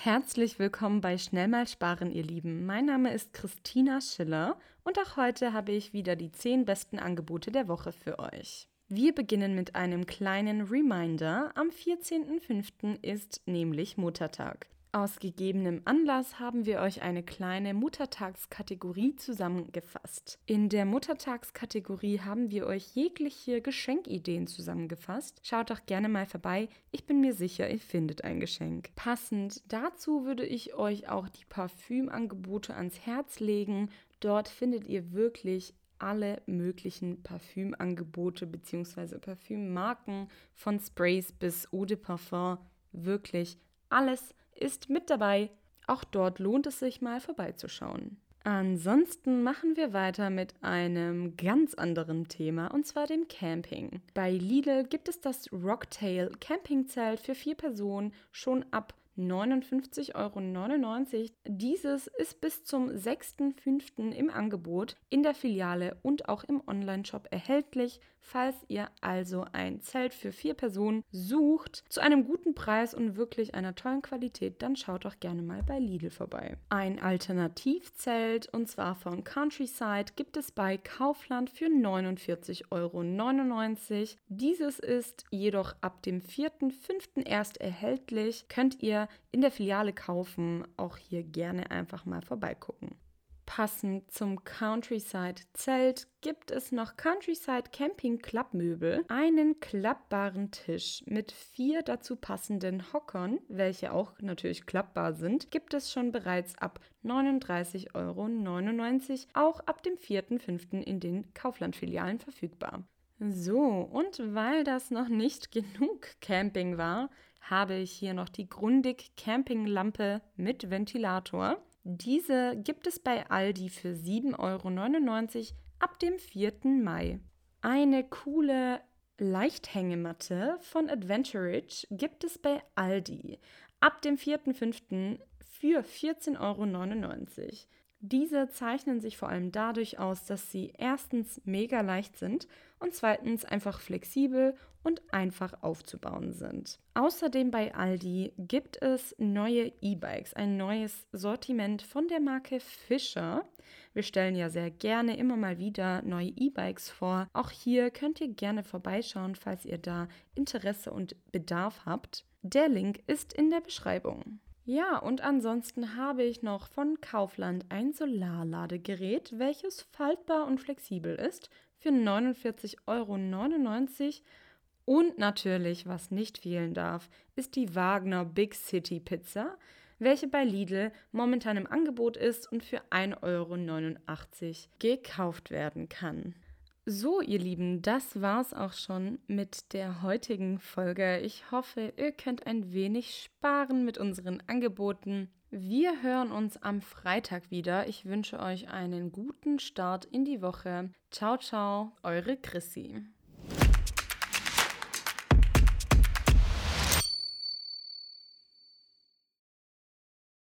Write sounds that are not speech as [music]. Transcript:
Herzlich willkommen bei Schnell mal sparen, ihr Lieben. Mein Name ist Christina Schiller und auch heute habe ich wieder die 10 besten Angebote der Woche für euch. Wir beginnen mit einem kleinen Reminder. Am 14.05. ist nämlich Muttertag. Aus gegebenem Anlass haben wir euch eine kleine Muttertagskategorie zusammengefasst. In der Muttertagskategorie haben wir euch jegliche Geschenkideen zusammengefasst. Schaut doch gerne mal vorbei. Ich bin mir sicher, ihr findet ein Geschenk. Passend dazu würde ich euch auch die Parfümangebote ans Herz legen. Dort findet ihr wirklich alle möglichen Parfümangebote bzw. Parfümmarken von Sprays bis Eau de Parfum. Wirklich alles ist mit dabei. Auch dort lohnt es sich mal vorbeizuschauen. Ansonsten machen wir weiter mit einem ganz anderen Thema und zwar dem Camping. Bei Lidl gibt es das Rocktail Campingzelt für vier Personen schon ab 59,99 Euro. Dieses ist bis zum 6.5. im Angebot in der Filiale und auch im Onlineshop erhältlich. Falls ihr also ein Zelt für vier Personen sucht, zu einem guten Preis und wirklich einer tollen Qualität, dann schaut doch gerne mal bei Lidl vorbei. Ein Alternativzelt, und zwar von Countryside, gibt es bei Kaufland für 49,99 Euro. Dieses ist jedoch ab dem 4.5. erst erhältlich. Könnt ihr in der Filiale kaufen. Auch hier gerne einfach mal vorbeigucken. Passend zum Countryside Zelt gibt es noch Countryside Camping Klappmöbel, einen klappbaren Tisch mit vier dazu passenden Hockern, welche auch natürlich klappbar sind, gibt es schon bereits ab 39,99 Euro, auch ab dem 4.5. in den Kauflandfilialen verfügbar. So, und weil das noch nicht [laughs] genug Camping war, habe ich hier noch die Grundig Campinglampe mit Ventilator. Diese gibt es bei Aldi für 7,99 Euro ab dem 4. Mai. Eine coole Leichthängematte von Adventurage gibt es bei Aldi ab dem 4.5. für 14,99 Euro. Diese zeichnen sich vor allem dadurch aus, dass sie erstens mega leicht sind und zweitens einfach flexibel und einfach aufzubauen sind. Außerdem bei Aldi gibt es neue E-Bikes, ein neues Sortiment von der Marke Fischer. Wir stellen ja sehr gerne immer mal wieder neue E-Bikes vor. Auch hier könnt ihr gerne vorbeischauen, falls ihr da Interesse und Bedarf habt. Der Link ist in der Beschreibung. Ja, und ansonsten habe ich noch von Kaufland ein Solarladegerät, welches faltbar und flexibel ist, für 49,99 Euro. Und natürlich, was nicht fehlen darf, ist die Wagner Big City Pizza, welche bei Lidl momentan im Angebot ist und für 1,89 Euro gekauft werden kann. So, ihr Lieben, das war's auch schon mit der heutigen Folge. Ich hoffe, ihr könnt ein wenig sparen mit unseren Angeboten. Wir hören uns am Freitag wieder. Ich wünsche euch einen guten Start in die Woche. Ciao, ciao, eure Chrissy.